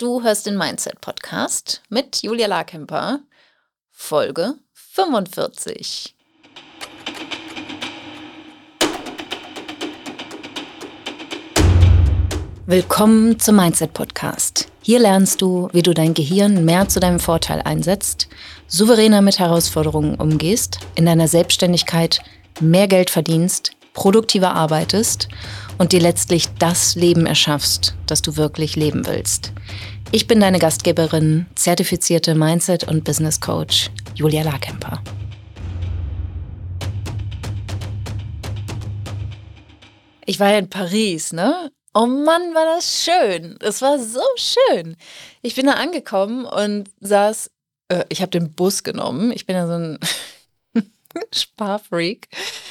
Du hörst den Mindset Podcast mit Julia Larkemper, Folge 45. Willkommen zum Mindset Podcast. Hier lernst du, wie du dein Gehirn mehr zu deinem Vorteil einsetzt, souveräner mit Herausforderungen umgehst, in deiner Selbstständigkeit mehr Geld verdienst, produktiver arbeitest und dir letztlich das Leben erschaffst, das du wirklich leben willst. Ich bin deine Gastgeberin, zertifizierte Mindset- und Business Coach Julia Larkemper. Ich war in Paris, ne? Oh Mann, war das schön. Es war so schön. Ich bin da angekommen und saß, äh, ich habe den Bus genommen. Ich bin ja so ein Sparfreak.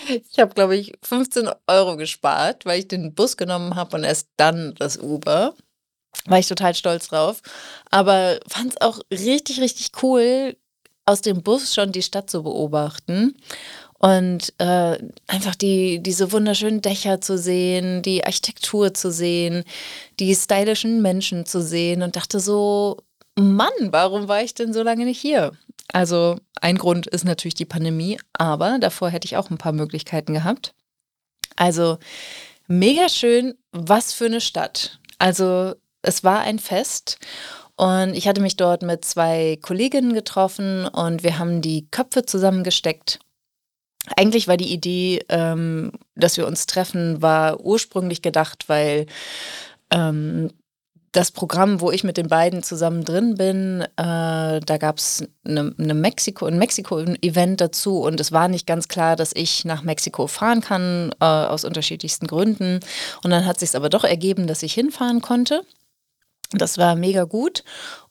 Ich habe, glaube ich, 15 Euro gespart, weil ich den Bus genommen habe und erst dann das Uber. War ich total stolz drauf. Aber fand es auch richtig, richtig cool, aus dem Bus schon die Stadt zu beobachten und äh, einfach die, diese wunderschönen Dächer zu sehen, die Architektur zu sehen, die stylischen Menschen zu sehen und dachte so, Mann, warum war ich denn so lange nicht hier? Also ein Grund ist natürlich die Pandemie, aber davor hätte ich auch ein paar Möglichkeiten gehabt. Also mega schön, was für eine Stadt. Also es war ein Fest und ich hatte mich dort mit zwei Kolleginnen getroffen und wir haben die Köpfe zusammengesteckt. Eigentlich war die Idee, ähm, dass wir uns treffen, war ursprünglich gedacht, weil ähm, das Programm, wo ich mit den beiden zusammen drin bin, äh, da gab es eine, eine Mexiko, ein Mexiko-Event dazu und es war nicht ganz klar, dass ich nach Mexiko fahren kann, äh, aus unterschiedlichsten Gründen. Und dann hat sich aber doch ergeben, dass ich hinfahren konnte. Das war mega gut.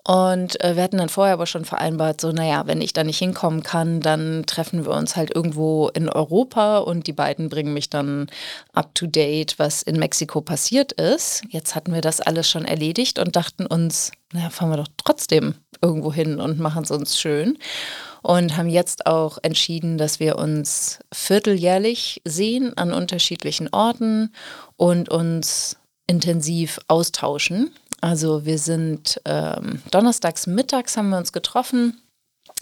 Und äh, wir hatten dann vorher aber schon vereinbart, so, naja, wenn ich da nicht hinkommen kann, dann treffen wir uns halt irgendwo in Europa und die beiden bringen mich dann up to date, was in Mexiko passiert ist. Jetzt hatten wir das alles schon erledigt und dachten uns, naja, fahren wir doch trotzdem irgendwo hin und machen es uns schön. Und haben jetzt auch entschieden, dass wir uns vierteljährlich sehen an unterschiedlichen Orten und uns intensiv austauschen. Also wir sind ähm, donnerstags mittags haben wir uns getroffen.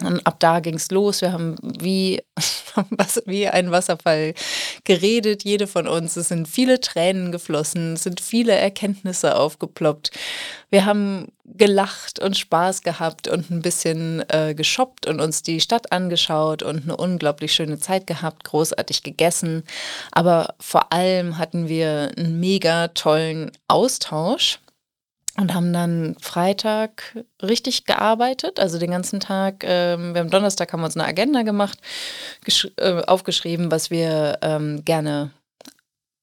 Und ab da ging es los. Wir haben wie, wie ein Wasserfall geredet, jede von uns. Es sind viele Tränen geflossen, es sind viele Erkenntnisse aufgeploppt. Wir haben gelacht und Spaß gehabt und ein bisschen äh, geshoppt und uns die Stadt angeschaut und eine unglaublich schöne Zeit gehabt, großartig gegessen. Aber vor allem hatten wir einen mega tollen Austausch und haben dann Freitag richtig gearbeitet, also den ganzen Tag. Ähm, wir haben Donnerstag haben wir uns eine Agenda gemacht, äh, aufgeschrieben, was wir ähm, gerne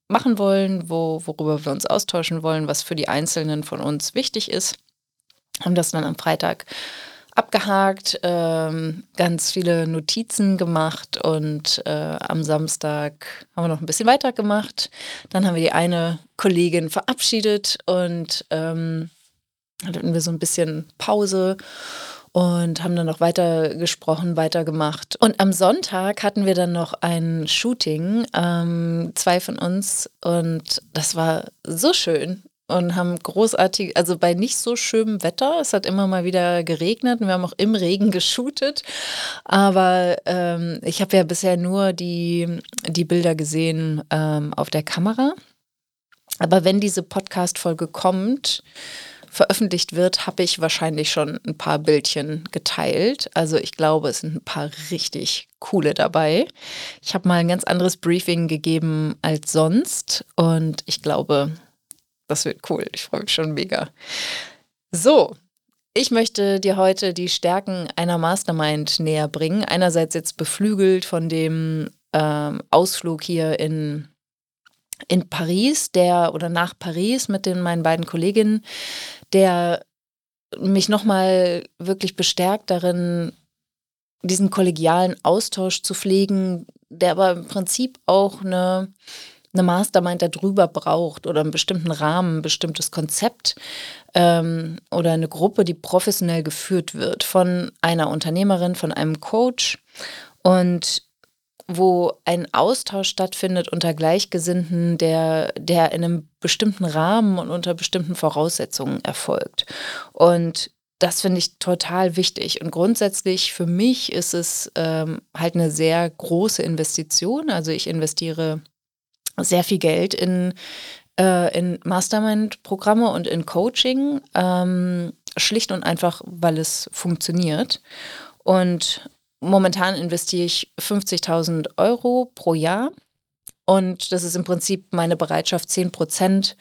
machen wollen, wo, worüber wir uns austauschen wollen, was für die Einzelnen von uns wichtig ist. Haben das dann am Freitag abgehakt, ähm, ganz viele Notizen gemacht und äh, am Samstag haben wir noch ein bisschen weitergemacht. Dann haben wir die eine Kollegin verabschiedet und ähm, hatten wir so ein bisschen Pause und haben dann noch weiter gesprochen, weitergemacht. Und am Sonntag hatten wir dann noch ein Shooting, ähm, zwei von uns, und das war so schön und haben großartig, also bei nicht so schönem Wetter, es hat immer mal wieder geregnet und wir haben auch im Regen geshootet, aber ähm, ich habe ja bisher nur die, die Bilder gesehen ähm, auf der Kamera. Aber wenn diese Podcast-Folge kommt, veröffentlicht wird, habe ich wahrscheinlich schon ein paar Bildchen geteilt. Also ich glaube, es sind ein paar richtig coole dabei. Ich habe mal ein ganz anderes Briefing gegeben als sonst und ich glaube, das wird cool. Ich freue mich schon mega. So, ich möchte dir heute die Stärken einer Mastermind näher bringen. Einerseits jetzt beflügelt von dem ähm, Ausflug hier in, in Paris, der oder nach Paris mit den meinen beiden Kolleginnen, der mich nochmal wirklich bestärkt darin, diesen kollegialen Austausch zu pflegen, der aber im Prinzip auch eine eine Mastermind darüber braucht oder einen bestimmten Rahmen, ein bestimmtes Konzept ähm, oder eine Gruppe, die professionell geführt wird von einer Unternehmerin, von einem Coach und wo ein Austausch stattfindet unter Gleichgesinnten, der, der in einem bestimmten Rahmen und unter bestimmten Voraussetzungen erfolgt. Und das finde ich total wichtig. Und grundsätzlich für mich ist es ähm, halt eine sehr große Investition. Also ich investiere sehr viel Geld in, äh, in Mastermind-Programme und in Coaching, ähm, schlicht und einfach, weil es funktioniert. Und momentan investiere ich 50.000 Euro pro Jahr. Und das ist im Prinzip meine Bereitschaft, 10 Prozent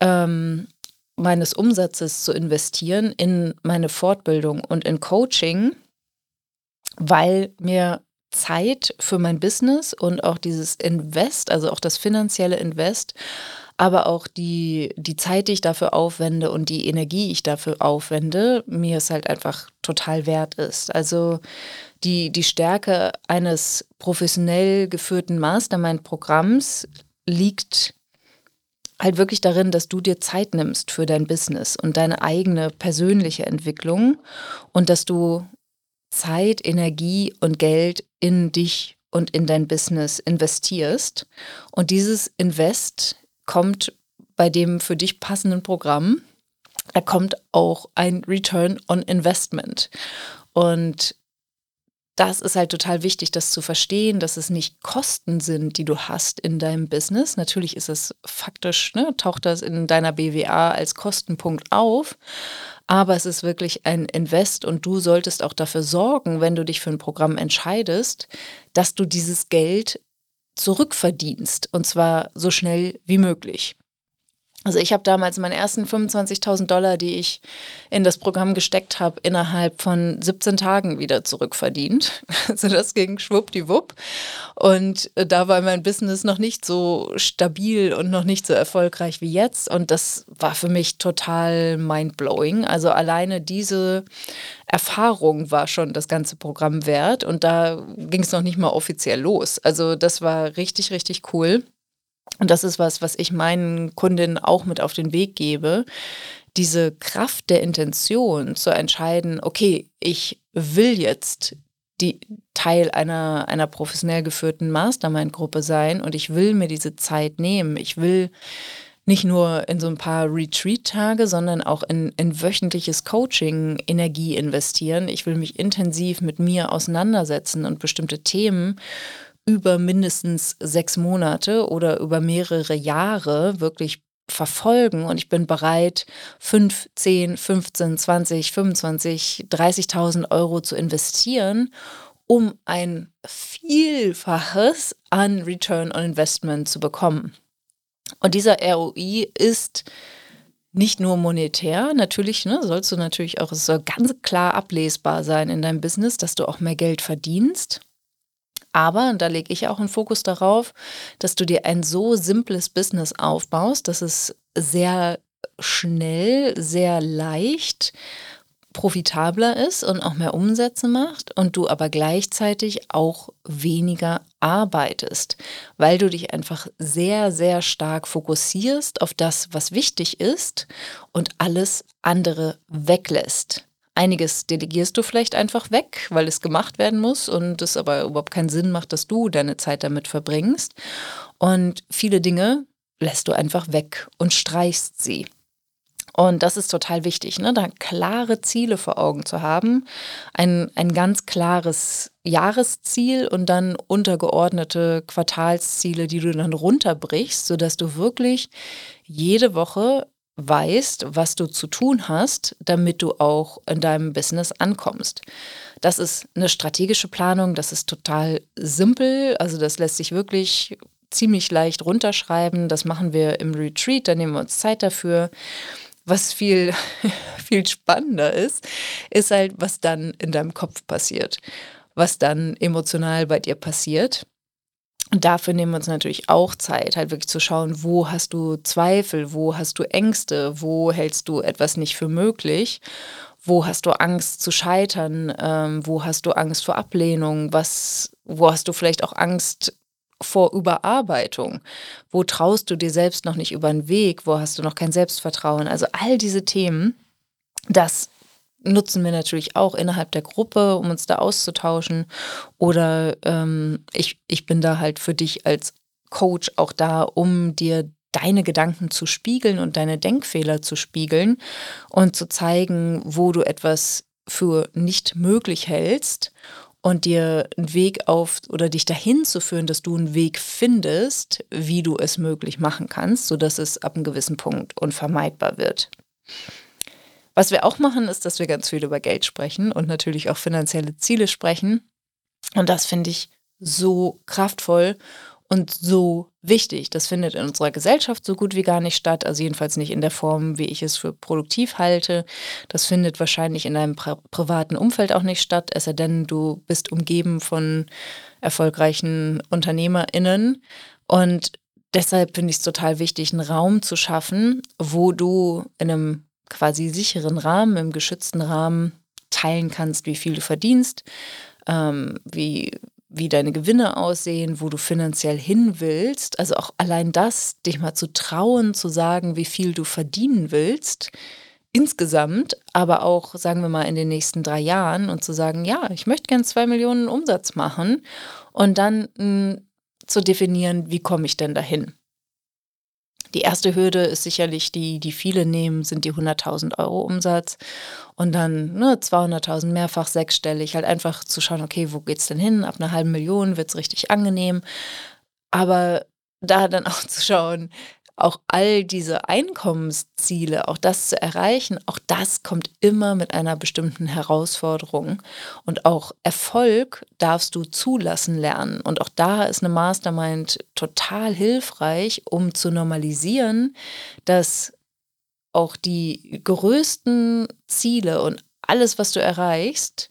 ähm, meines Umsatzes zu investieren in meine Fortbildung und in Coaching, weil mir Zeit für mein Business und auch dieses Invest, also auch das finanzielle Invest, aber auch die, die Zeit, die ich dafür aufwende und die Energie, die ich dafür aufwende, mir es halt einfach total wert ist. Also die, die Stärke eines professionell geführten Mastermind-Programms liegt halt wirklich darin, dass du dir Zeit nimmst für dein Business und deine eigene persönliche Entwicklung und dass du Zeit, Energie und Geld in dich und in dein Business investierst. Und dieses Invest kommt bei dem für dich passenden Programm, da kommt auch ein Return on Investment. Und das ist halt total wichtig, das zu verstehen, dass es nicht Kosten sind, die du hast in deinem Business. Natürlich ist es faktisch, ne, taucht das in deiner BWA als Kostenpunkt auf, aber es ist wirklich ein Invest und du solltest auch dafür sorgen, wenn du dich für ein Programm entscheidest, dass du dieses Geld zurückverdienst und zwar so schnell wie möglich. Also ich habe damals meine ersten 25.000 Dollar, die ich in das Programm gesteckt habe, innerhalb von 17 Tagen wieder zurückverdient. Also das ging schwuppdiwupp. Und äh, da war mein Business noch nicht so stabil und noch nicht so erfolgreich wie jetzt. Und das war für mich total mindblowing. Also alleine diese Erfahrung war schon das ganze Programm wert. Und da ging es noch nicht mal offiziell los. Also das war richtig, richtig cool. Und das ist was, was ich meinen Kundinnen auch mit auf den Weg gebe. Diese Kraft der Intention zu entscheiden, okay, ich will jetzt die Teil einer, einer professionell geführten Mastermind-Gruppe sein und ich will mir diese Zeit nehmen. Ich will nicht nur in so ein paar Retreat-Tage, sondern auch in, in wöchentliches Coaching Energie investieren. Ich will mich intensiv mit mir auseinandersetzen und bestimmte Themen über mindestens sechs Monate oder über mehrere Jahre wirklich verfolgen und ich bin bereit, 5, 10, 15, 20, 25, 30.000 Euro zu investieren, um ein Vielfaches an Return on Investment zu bekommen. Und dieser ROI ist nicht nur monetär, natürlich ne, sollst du natürlich auch, es soll ganz klar ablesbar sein in deinem Business, dass du auch mehr Geld verdienst. Aber, und da lege ich auch einen Fokus darauf, dass du dir ein so simples Business aufbaust, dass es sehr schnell, sehr leicht profitabler ist und auch mehr Umsätze macht und du aber gleichzeitig auch weniger arbeitest, weil du dich einfach sehr, sehr stark fokussierst auf das, was wichtig ist und alles andere weglässt. Einiges delegierst du vielleicht einfach weg, weil es gemacht werden muss und es aber überhaupt keinen Sinn macht, dass du deine Zeit damit verbringst. Und viele Dinge lässt du einfach weg und streichst sie. Und das ist total wichtig, ne? da klare Ziele vor Augen zu haben, ein, ein ganz klares Jahresziel und dann untergeordnete Quartalsziele, die du dann runterbrichst, sodass du wirklich jede Woche weißt, was du zu tun hast, damit du auch in deinem Business ankommst. Das ist eine strategische Planung, das ist total simpel, also das lässt sich wirklich ziemlich leicht runterschreiben. Das machen wir im Retreat, da nehmen wir uns Zeit dafür. Was viel, viel spannender ist, ist halt, was dann in deinem Kopf passiert, was dann emotional bei dir passiert. Und dafür nehmen wir uns natürlich auch Zeit, halt wirklich zu schauen, wo hast du Zweifel, wo hast du Ängste, wo hältst du etwas nicht für möglich, wo hast du Angst zu scheitern, ähm, wo hast du Angst vor Ablehnung, was, wo hast du vielleicht auch Angst vor Überarbeitung, wo traust du dir selbst noch nicht über den Weg, wo hast du noch kein Selbstvertrauen. Also all diese Themen, das nutzen wir natürlich auch innerhalb der Gruppe, um uns da auszutauschen. Oder ähm, ich, ich bin da halt für dich als Coach auch da, um dir deine Gedanken zu spiegeln und deine Denkfehler zu spiegeln und zu zeigen, wo du etwas für nicht möglich hältst und dir einen Weg auf oder dich dahin zu führen, dass du einen Weg findest, wie du es möglich machen kannst, sodass es ab einem gewissen Punkt unvermeidbar wird. Was wir auch machen, ist, dass wir ganz viel über Geld sprechen und natürlich auch finanzielle Ziele sprechen. Und das finde ich so kraftvoll und so wichtig. Das findet in unserer Gesellschaft so gut wie gar nicht statt, also jedenfalls nicht in der Form, wie ich es für produktiv halte. Das findet wahrscheinlich in deinem pri privaten Umfeld auch nicht statt, es sei denn, du bist umgeben von erfolgreichen UnternehmerInnen. Und deshalb finde ich es total wichtig, einen Raum zu schaffen, wo du in einem quasi sicheren Rahmen, im geschützten Rahmen teilen kannst, wie viel du verdienst, ähm, wie wie deine Gewinne aussehen, wo du finanziell hin willst. Also auch allein das, dich mal zu trauen, zu sagen, wie viel du verdienen willst, insgesamt, aber auch, sagen wir mal, in den nächsten drei Jahren und zu sagen, ja, ich möchte gern zwei Millionen Umsatz machen und dann mh, hm, zu definieren, wie komme ich denn dahin? Die erste Hürde ist sicherlich die, die viele nehmen, sind die 100.000 Euro Umsatz und dann ne, 200.000 mehrfach sechsstellig, halt einfach zu schauen, okay, wo geht's denn hin? Ab einer halben Million wird's richtig angenehm. Aber da dann auch zu schauen, auch all diese Einkommensziele, auch das zu erreichen, auch das kommt immer mit einer bestimmten Herausforderung. Und auch Erfolg darfst du zulassen lernen. Und auch da ist eine Mastermind total hilfreich, um zu normalisieren, dass auch die größten Ziele und alles, was du erreichst,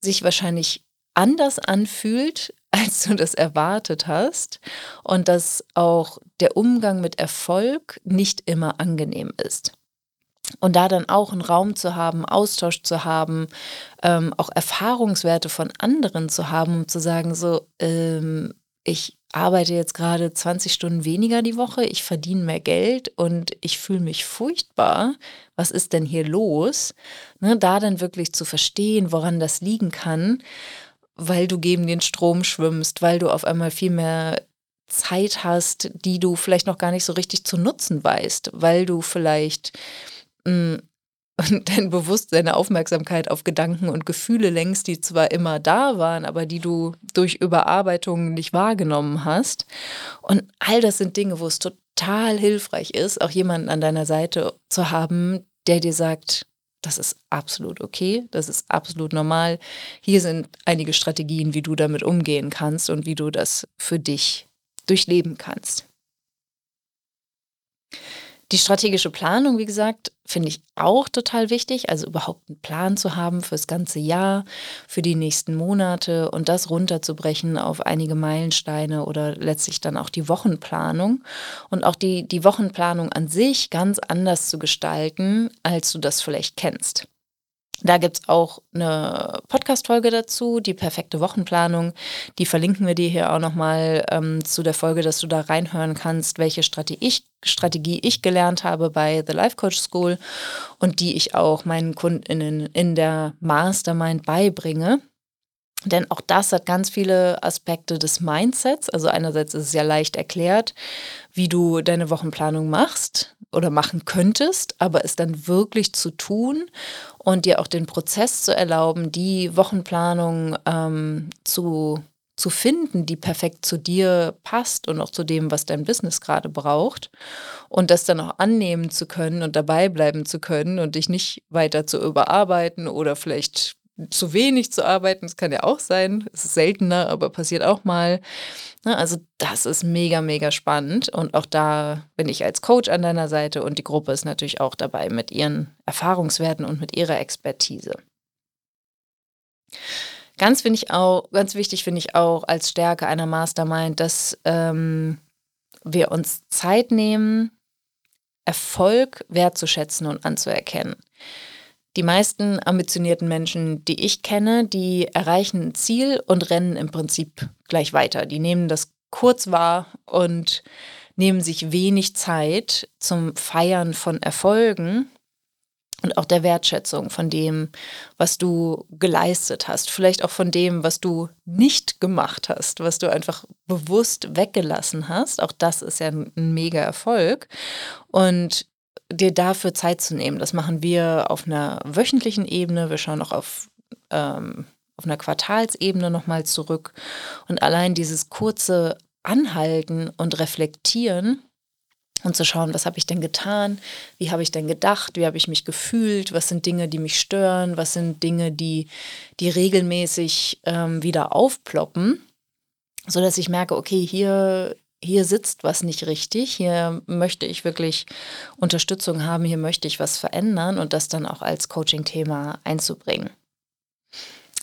sich wahrscheinlich anders anfühlt, als du das erwartet hast und dass auch der Umgang mit Erfolg nicht immer angenehm ist. Und da dann auch einen Raum zu haben, Austausch zu haben, ähm, auch Erfahrungswerte von anderen zu haben, um zu sagen, so, ähm, ich arbeite jetzt gerade 20 Stunden weniger die Woche, ich verdiene mehr Geld und ich fühle mich furchtbar. Was ist denn hier los? Ne, da dann wirklich zu verstehen, woran das liegen kann weil du gegen den Strom schwimmst, weil du auf einmal viel mehr Zeit hast, die du vielleicht noch gar nicht so richtig zu nutzen weißt, weil du vielleicht mh, hm, dein Bewusstsein, deine Aufmerksamkeit auf Gedanken und Gefühle lenkst, die zwar immer da waren, aber die du durch Überarbeitung nicht wahrgenommen hast. Und all das sind Dinge, wo es total hilfreich ist, auch jemanden an deiner Seite zu haben, der dir sagt, das ist absolut okay, das ist absolut normal. Hier sind einige Strategien, wie du damit umgehen kannst und wie du das für dich durchleben kannst. Die strategische Planung, wie gesagt, finde ich auch total wichtig. Also überhaupt einen Plan zu haben fürs ganze Jahr, für die nächsten Monate und das runterzubrechen auf einige Meilensteine oder letztlich dann auch die Wochenplanung. Und auch die, die Wochenplanung an sich ganz anders zu gestalten, als du das vielleicht kennst. Da gibt es auch eine Podcast-Folge dazu, die perfekte Wochenplanung. Die verlinken wir dir hier auch nochmal ähm, zu der Folge, dass du da reinhören kannst, welche Strategie ich, Strategie ich gelernt habe bei The Life Coach School und die ich auch meinen KundInnen in der Mastermind beibringe. Denn auch das hat ganz viele Aspekte des Mindsets. Also einerseits ist es ja leicht erklärt, wie du deine Wochenplanung machst oder machen könntest, aber es dann wirklich zu tun und dir auch den Prozess zu erlauben, die Wochenplanung ähm, zu, zu finden, die perfekt zu dir passt und auch zu dem, was dein Business gerade braucht. Und das dann auch annehmen zu können und dabei bleiben zu können und dich nicht weiter zu überarbeiten oder vielleicht zu wenig zu arbeiten. Das kann ja auch sein. Es ist seltener, aber passiert auch mal. Ne, also das ist mega, mega spannend. Und auch da bin ich als Coach an deiner Seite und die Gruppe ist natürlich auch dabei mit ihren Erfahrungswerten und mit ihrer Expertise. Ganz finde ich auch, ganz wichtig finde ich auch als Stärke einer Mastermind, dass ähm, wir uns Zeit nehmen, Erfolg wertzuschätzen und anzuerkennen. Die meisten ambitionierten Menschen, die ich kenne, die erreichen ein Ziel und rennen im Prinzip gleich weiter. Die nehmen das kurz wahr und nehmen sich wenig Zeit zum Feiern von Erfolgen, und auch der Wertschätzung von dem, was du geleistet hast, vielleicht auch von dem, was du nicht gemacht hast, was du einfach bewusst weggelassen hast. Auch das ist ja ein, mega Erfolg. Und dir dafür Zeit zu nehmen, das machen wir auf einer wöchentlichen Ebene. Wir schauen auch auf, ähm, auf einer Quartalsebene nochmal zurück. Und allein dieses kurze Anhalten und Reflektieren und zu schauen, was habe ich denn getan, wie habe ich denn gedacht, wie habe ich mich gefühlt, was sind Dinge, die mich stören, was sind Dinge, die, die regelmäßig ähm, wieder aufploppen, sodass ich merke, okay, hier, hier sitzt was nicht richtig, hier möchte ich wirklich Unterstützung haben, hier möchte ich was verändern und das dann auch als Coaching-Thema einzubringen.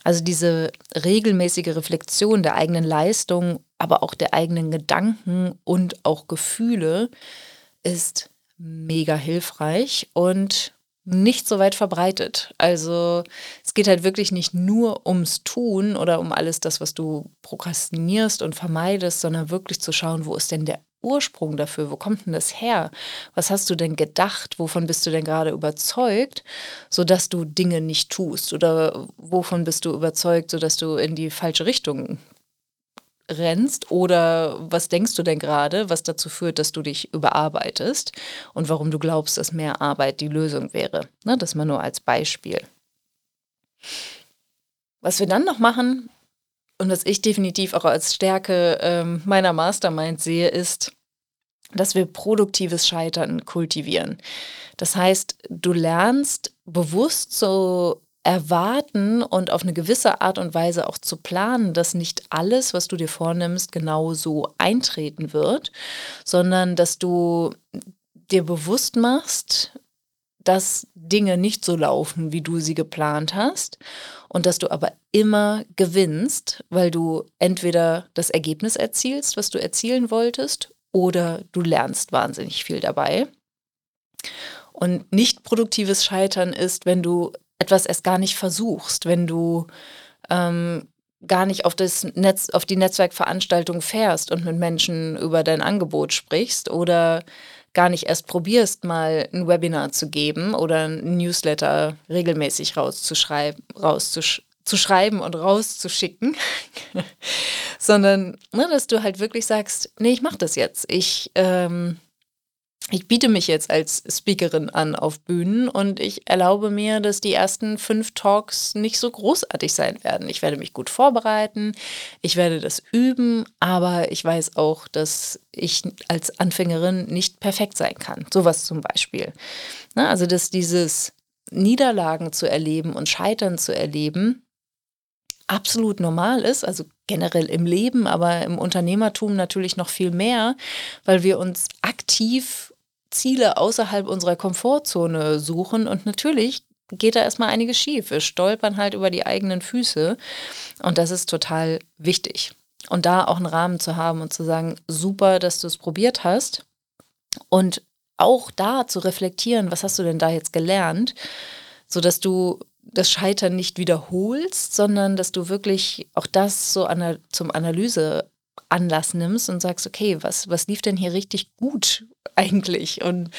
Also diese regelmäßige Reflexion der eigenen Leistung, aber auch der eigenen Gedanken und auch Gefühle ist mega hilfreich und nicht so weit verbreitet. Also es geht halt wirklich nicht nur ums Tun oder um alles das, was du prokrastinierst und vermeidest, sondern wirklich zu schauen, wo ist denn der Ursprung dafür? Wo kommt denn das her? Was hast du denn gedacht? Wovon bist du denn gerade überzeugt, sodass du Dinge nicht tust? Oder wovon bist du überzeugt, sodass du in die falsche Richtung rennst? Oder was denkst du denn gerade, was dazu führt, dass du dich überarbeitest und warum du glaubst, dass mehr Arbeit die Lösung wäre? Ne, das mal nur als Beispiel. Was wir dann noch machen, und was ich definitiv auch als Stärke ähm, meiner Mastermind sehe, ist, dass wir produktives Scheitern kultivieren. Das heißt, du lernst bewusst zu erwarten und auf eine gewisse Art und Weise auch zu planen, dass nicht alles, was du dir vornimmst, genau so eintreten wird, sondern dass du dir bewusst machst, dass Dinge nicht so laufen, wie du sie geplant hast und dass du aber immer gewinnst, weil du entweder das Ergebnis erzielst, was du erzielen wolltest, oder du lernst wahnsinnig viel dabei. Und nicht produktives Scheitern ist, wenn du etwas erst gar nicht versuchst, wenn du ähm, gar nicht auf, das Netz, auf die Netzwerkveranstaltung fährst und mit Menschen über dein Angebot sprichst oder gar nicht erst probierst, mal ein Webinar zu geben oder ein Newsletter regelmäßig rauszuschreiben, rauszuschreiben und rauszuschicken, sondern ne, dass du halt wirklich sagst, nee, ich mach das jetzt. Ich ähm, ich biete mich jetzt als Speakerin an auf Bühnen und ich erlaube mir, dass die ersten fünf Talks nicht so großartig sein werden. Ich werde mich gut vorbereiten, ich werde das üben, aber ich weiß auch, dass ich als Anfängerin nicht perfekt sein kann. Sowas zum Beispiel. Na, also, dass dieses Niederlagen zu erleben und Scheitern zu erleben, absolut normal ist, also generell im Leben, aber im Unternehmertum natürlich noch viel mehr, weil wir uns aktiv Ziele außerhalb unserer Komfortzone suchen und natürlich geht da erstmal einiges schief. Wir stolpern halt über die eigenen Füße und das ist total wichtig. Und da auch einen Rahmen zu haben und zu sagen, super, dass du es probiert hast und auch da zu reflektieren, was hast du denn da jetzt gelernt, sodass du das Scheitern nicht wiederholst, sondern dass du wirklich auch das so ana zum Analyse Anlass nimmst und sagst, okay, was, was lief denn hier richtig gut eigentlich? Und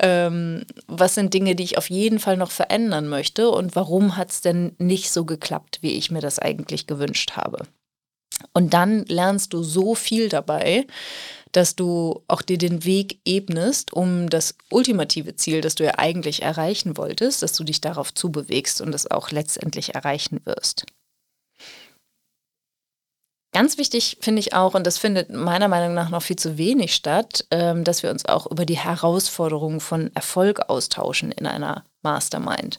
ähm, was sind Dinge, die ich auf jeden Fall noch verändern möchte? Und warum hat es denn nicht so geklappt, wie ich mir das eigentlich gewünscht habe? Und dann lernst du so viel dabei, dass du auch dir den Weg ebnest, um das ultimative Ziel, das du ja eigentlich erreichen wolltest, dass du dich darauf zubewegst und es auch letztendlich erreichen wirst. Ganz wichtig finde ich auch, und das findet meiner Meinung nach noch viel zu wenig statt, ähm, dass wir uns auch über die Herausforderungen von Erfolg austauschen in einer Mastermind.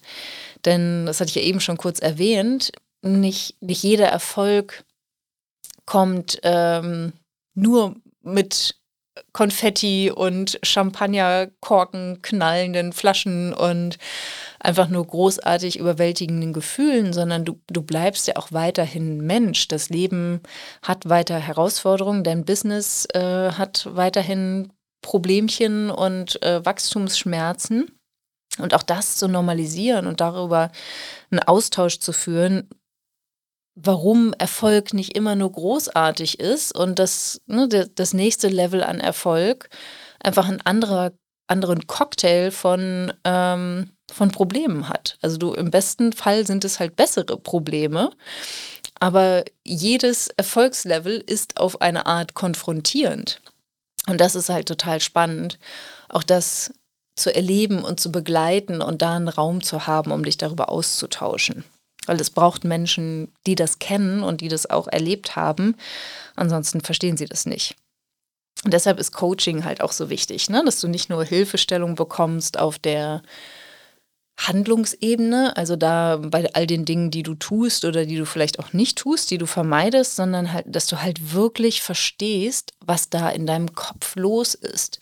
Denn, das hatte ich ja eben schon kurz erwähnt, nicht, nicht jeder Erfolg kommt ähm, nur mit Konfetti und Champagnerkorken knallenden Flaschen und einfach nur großartig überwältigenden Gefühlen, sondern du, du bleibst ja auch weiterhin Mensch. Das Leben hat weiter Herausforderungen, dein Business äh, hat weiterhin Problemchen und äh, Wachstumsschmerzen. Und auch das zu normalisieren und darüber einen Austausch zu führen, warum Erfolg nicht immer nur großartig ist und das, ne, das nächste Level an Erfolg einfach ein anderer, anderen Cocktail von ähm, von Problemen hat. Also du im besten Fall sind es halt bessere Probleme, aber jedes Erfolgslevel ist auf eine Art konfrontierend. Und das ist halt total spannend, auch das zu erleben und zu begleiten und da einen Raum zu haben, um dich darüber auszutauschen. Weil es braucht Menschen, die das kennen und die das auch erlebt haben. Ansonsten verstehen sie das nicht. Und deshalb ist Coaching halt auch so wichtig, ne? dass du nicht nur Hilfestellung bekommst auf der Handlungsebene, also da bei all den Dingen, die du tust oder die du vielleicht auch nicht tust, die du vermeidest, sondern halt, dass du halt wirklich verstehst, was da in deinem Kopf los ist,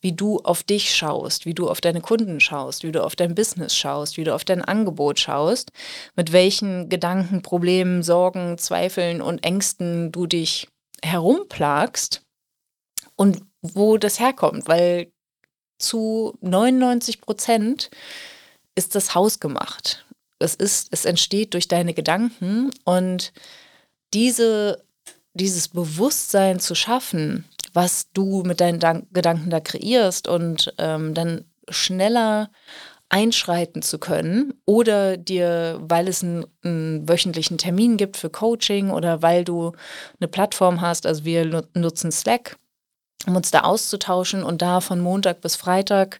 wie du auf dich schaust, wie du auf deine Kunden schaust, wie du auf dein Business schaust, wie du auf dein Angebot schaust, mit welchen Gedanken, Problemen, Sorgen, Zweifeln und Ängsten du dich herumplagst und wo das herkommt, weil zu 99 Prozent ist das Haus gemacht. Es ist, es entsteht durch deine Gedanken und diese, dieses Bewusstsein zu schaffen, was du mit deinen Dank Gedanken da kreierst und ähm, dann schneller einschreiten zu können oder dir, weil es einen, einen, wöchentlichen Termin gibt für Coaching oder weil du eine Plattform hast, also wir nutzen Slack, um uns da auszutauschen und da von Montag bis Freitag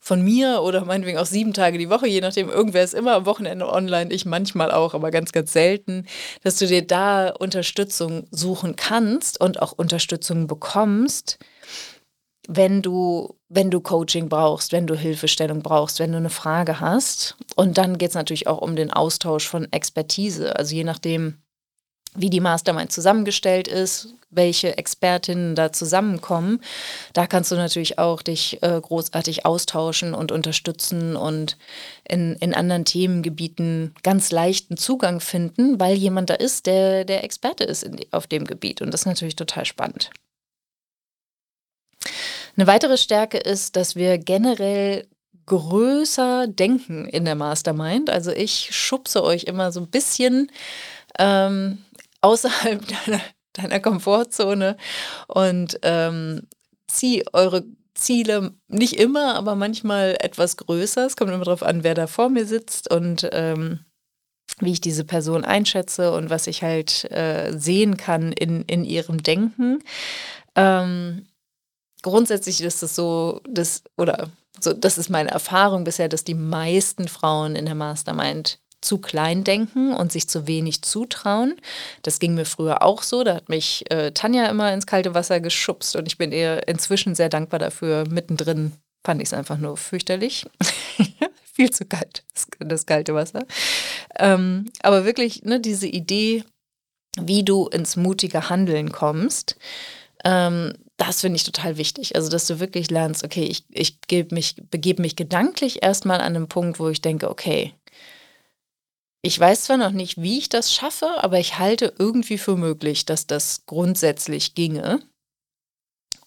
von mir oder meinetwegen auch sieben Tage die Woche, je nachdem, irgendwer ist immer am Wochenende online, ich manchmal auch, aber ganz, ganz selten, dass du dir da Unterstützung suchen kannst und auch Unterstützung bekommst, wenn du, wenn du Coaching brauchst, wenn du Hilfestellung brauchst, wenn du eine Frage hast. Und dann geht es natürlich auch um den Austausch von Expertise. Also je nachdem, wie die Mastermind zusammengestellt ist, welche Expertinnen da zusammenkommen. Da kannst du natürlich auch dich äh, großartig austauschen und unterstützen und in, in anderen Themengebieten ganz leichten Zugang finden, weil jemand da ist, der der Experte ist in, auf dem Gebiet. Und das ist natürlich total spannend. Eine weitere Stärke ist, dass wir generell größer denken in der Mastermind. Also ich schubse euch immer so ein bisschen ähm, außerhalb deiner, deiner Komfortzone und ähm, zieh eure Ziele nicht immer, aber manchmal etwas größer. Es kommt immer darauf an, wer da vor mir sitzt und ähm, wie ich diese Person einschätze und was ich halt äh, sehen kann in, in ihrem Denken. Ähm, grundsätzlich ist es so, dass, oder so, das ist meine Erfahrung bisher, dass die meisten Frauen in der Mastermind zu klein denken und sich zu wenig zutrauen. Das ging mir früher auch so. Da hat mich äh, Tanja immer ins kalte Wasser geschubst und ich bin ihr inzwischen sehr dankbar dafür. Mittendrin fand ich es einfach nur fürchterlich. Viel zu kalt, das, das kalte Wasser. Ähm, aber wirklich, ne, diese Idee, wie du ins mutige Handeln kommst, ähm, das finde ich total wichtig. Also, dass du wirklich lernst, okay, ich, ich mich, begebe mich gedanklich erstmal an einen Punkt, wo ich denke, okay, ich weiß zwar noch nicht, wie ich das schaffe, aber ich halte irgendwie für möglich, dass das grundsätzlich ginge.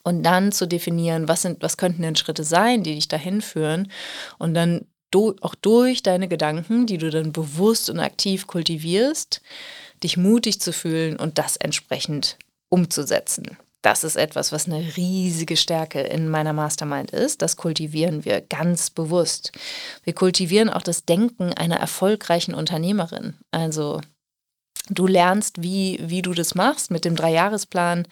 Und dann zu definieren, was sind, was könnten denn Schritte sein, die dich dahin führen und dann do, auch durch deine Gedanken, die du dann bewusst und aktiv kultivierst, dich mutig zu fühlen und das entsprechend umzusetzen. Das ist etwas, was eine riesige Stärke in meiner Mastermind ist. Das kultivieren wir ganz bewusst. Wir kultivieren auch das Denken einer erfolgreichen Unternehmerin. Also Du lernst, wie, wie du das machst mit dem Dreijahresplan.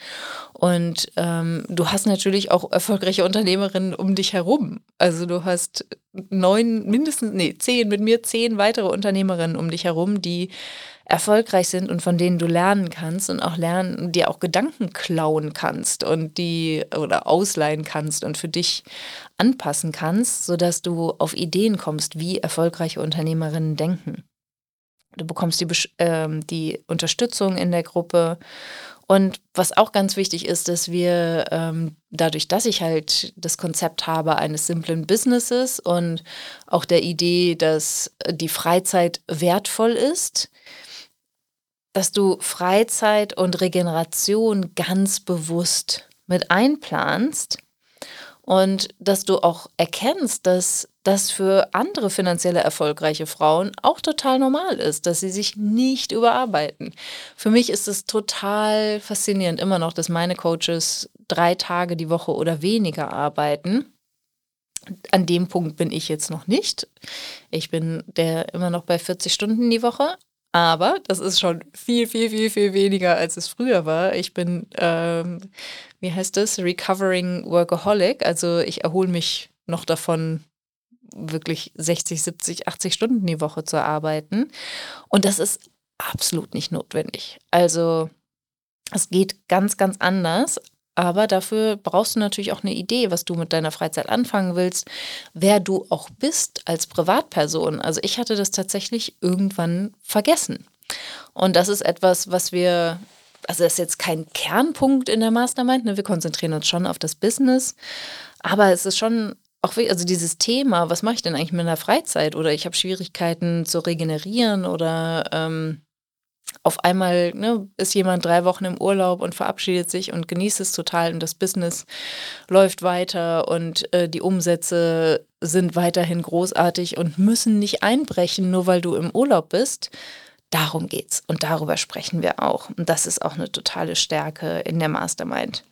Und ähm, du hast natürlich auch erfolgreiche Unternehmerinnen um dich herum. Also du hast neun, mindestens, nee, zehn, mit mir zehn weitere Unternehmerinnen um dich herum, die erfolgreich sind und von denen du lernen kannst und auch lernen, dir auch Gedanken klauen kannst und die oder ausleihen kannst und für dich anpassen kannst, sodass du auf Ideen kommst, wie erfolgreiche Unternehmerinnen denken. Du bekommst die, ähm, die Unterstützung in der Gruppe. Und was auch ganz wichtig ist, dass wir ähm, dadurch, dass ich halt das Konzept habe eines simplen Businesses und auch der Idee, dass die Freizeit wertvoll ist, dass du Freizeit und Regeneration ganz bewusst mit einplanst und dass du auch erkennst, dass das für andere finanzielle erfolgreiche Frauen auch total normal ist, dass sie sich nicht überarbeiten. Für mich ist es total faszinierend immer noch, dass meine Coaches drei Tage die Woche oder weniger arbeiten An dem Punkt bin ich jetzt noch nicht. Ich bin der immer noch bei 40 Stunden die Woche, aber das ist schon viel, viel, viel, viel weniger, als es früher war. Ich bin, ähm, wie heißt das, Recovering Workaholic. Also ich erhole mich noch davon, wirklich 60, 70, 80 Stunden die Woche zu arbeiten. Und das ist absolut nicht notwendig. Also es geht ganz, ganz anders. Aber dafür brauchst du natürlich auch eine Idee, was du mit deiner Freizeit anfangen willst, wer du auch bist als Privatperson. Also ich hatte das tatsächlich irgendwann vergessen. Und das ist etwas, was wir, also das ist jetzt kein Kernpunkt in der Mastermind, ne? wir konzentrieren uns schon auf das Business, aber es ist schon auch, also dieses Thema, was mache ich denn eigentlich mit meiner Freizeit? Oder ich habe Schwierigkeiten zu regenerieren oder ähm, auf einmal ne, ist jemand drei Wochen im Urlaub und verabschiedet sich und genießt es total und das Business läuft weiter und äh, die Umsätze sind weiterhin großartig und müssen nicht einbrechen, nur weil du im Urlaub bist. Darum geht's und darüber sprechen wir auch. Und das ist auch eine totale Stärke in der Mastermind.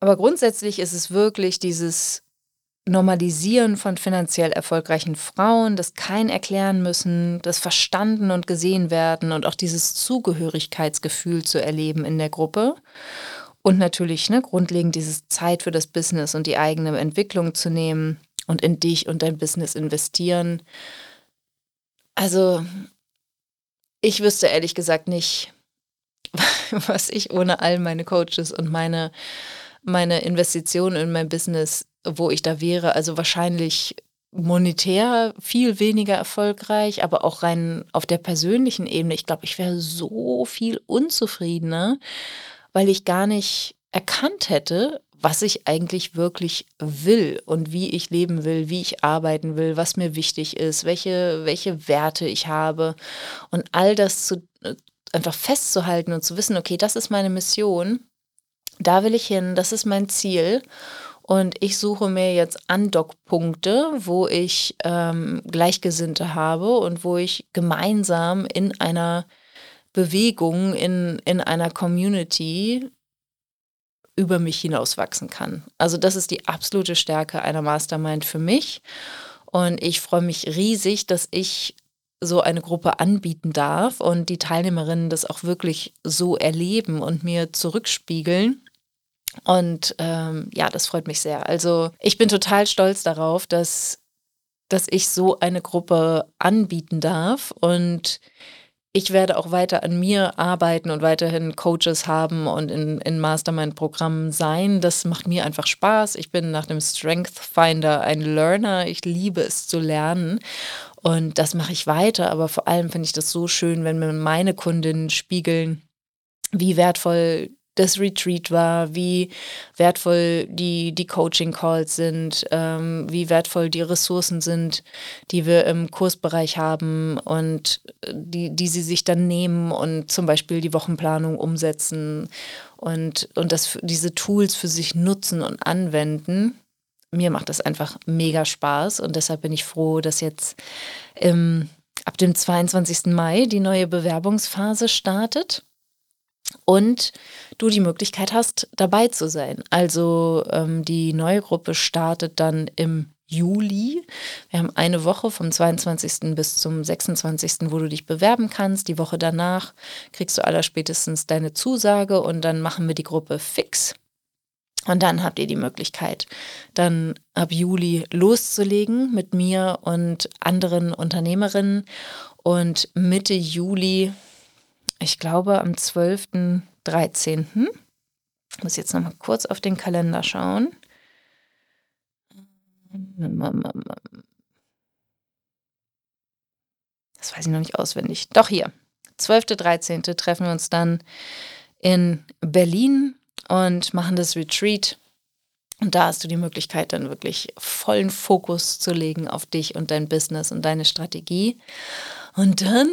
Aber grundsätzlich ist es wirklich dieses Normalisieren von finanziell erfolgreichen Frauen, das kein erklären müssen, das verstanden und gesehen werden und auch dieses Zugehörigkeitsgefühl zu erleben in der Gruppe. Und natürlich ne, grundlegend dieses Zeit für das Business und die eigene Entwicklung zu nehmen und in dich und dein Business investieren. Also, ich wüsste ehrlich gesagt nicht, was ich ohne all meine Coaches und meine, meine Investitionen in mein Business wo ich da wäre. Also wahrscheinlich monetär viel weniger erfolgreich, aber auch rein auf der persönlichen Ebene. Ich glaube, ich wäre so viel unzufriedener, weil ich gar nicht erkannt hätte, was ich eigentlich wirklich will und wie ich leben will, wie ich arbeiten will, was mir wichtig ist, welche, welche Werte ich habe. Und all das zu, äh, einfach festzuhalten und zu wissen, okay, das ist meine Mission, da will ich hin, das ist mein Ziel. Und ich suche mir jetzt Andockpunkte, wo ich ähm, Gleichgesinnte habe und wo ich gemeinsam in einer Bewegung, in, in einer Community über mich hinauswachsen kann. Also das ist die absolute Stärke einer Mastermind für mich. Und ich freue mich riesig, dass ich so eine Gruppe anbieten darf und die Teilnehmerinnen das auch wirklich so erleben und mir zurückspiegeln und ähm, ja, das freut mich sehr. Also ich bin total stolz darauf, dass, dass ich so eine Gruppe anbieten darf. Und ich werde auch weiter an mir arbeiten und weiterhin Coaches haben und in, in Mastermind-Programmen sein. Das macht mir einfach Spaß. Ich bin nach dem Strength Finder ein Learner. Ich liebe es zu lernen. Und das mache ich weiter. Aber vor allem finde ich das so schön, wenn mir meine Kundinnen spiegeln, wie wertvoll das Retreat war, wie wertvoll die, die Coaching-Calls sind, ähm, wie wertvoll die Ressourcen sind, die wir im Kursbereich haben und äh, die, die sie sich dann nehmen und zum Beispiel die Wochenplanung umsetzen und, und das, diese Tools für sich nutzen und anwenden. Mir macht das einfach mega Spaß und deshalb bin ich froh, dass jetzt ähm, ab dem 22. Mai die neue Bewerbungsphase startet und du die Möglichkeit hast, dabei zu sein. Also ähm, die neue Gruppe startet dann im Juli. Wir haben eine Woche vom 22. bis zum 26., wo du dich bewerben kannst. Die Woche danach kriegst du allerspätestens deine Zusage und dann machen wir die Gruppe fix. Und dann habt ihr die Möglichkeit, dann ab Juli loszulegen mit mir und anderen Unternehmerinnen. Und Mitte Juli ich glaube am 12., 13. Ich muss jetzt noch mal kurz auf den Kalender schauen. Das weiß ich noch nicht auswendig. Doch hier. 12., 13. treffen wir uns dann in Berlin und machen das Retreat. Und da hast du die Möglichkeit, dann wirklich vollen Fokus zu legen auf dich und dein Business und deine Strategie. Und dann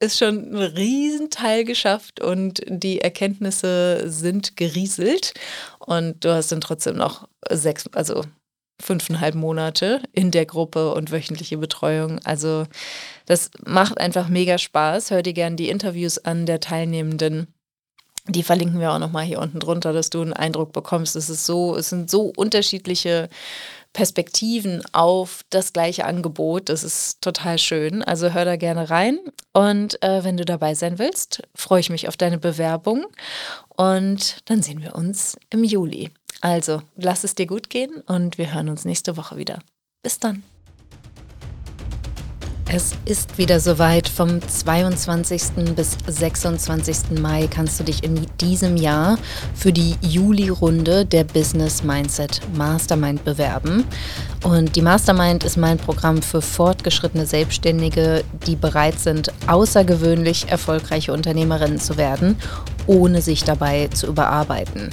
ist schon ein Riesenteil geschafft und die Erkenntnisse sind gerieselt. Und du hast dann trotzdem noch sechs, also fünfeinhalb Monate in der Gruppe und wöchentliche Betreuung. Also das macht einfach mega Spaß. Hör dir gerne die Interviews an der Teilnehmenden. Die verlinken wir auch nochmal hier unten drunter, dass du einen Eindruck bekommst. Es ist so, es sind so unterschiedliche Perspektiven auf das gleiche Angebot. Das ist total schön. Also hör da gerne rein. Und äh, wenn du dabei sein willst, freue ich mich auf deine Bewerbung. Und dann sehen wir uns im Juli. Also lass es dir gut gehen und wir hören uns nächste Woche wieder. Bis dann. Es ist wieder soweit. Vom 22. bis 26. Mai kannst du dich in diesem Jahr für die Juli-Runde der Business Mindset Mastermind bewerben. Und die Mastermind ist mein Programm für fortgeschrittene Selbstständige, die bereit sind, außergewöhnlich erfolgreiche Unternehmerinnen zu werden, ohne sich dabei zu überarbeiten.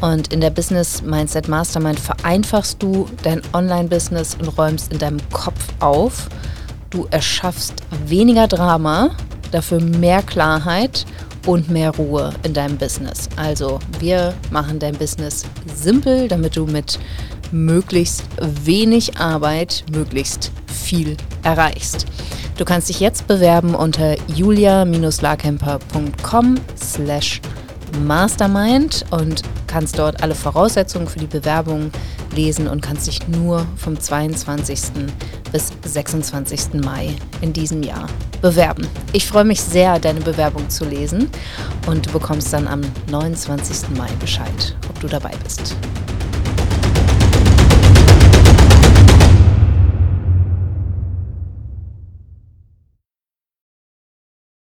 Und in der Business Mindset Mastermind vereinfachst du dein Online-Business und räumst in deinem Kopf auf Du erschaffst weniger Drama, dafür mehr Klarheit und mehr Ruhe in deinem Business. Also wir machen dein Business simpel, damit du mit möglichst wenig Arbeit möglichst viel erreichst. Du kannst dich jetzt bewerben unter julia-larkemper.com slash mastermind und kannst dort alle Voraussetzungen für die Bewerbung lesen und kannst dich nur vom 22. bis 26. Mai in diesem Jahr bewerben. Ich freue mich sehr, deine Bewerbung zu lesen und du bekommst dann am 29. Mai Bescheid, ob du dabei bist.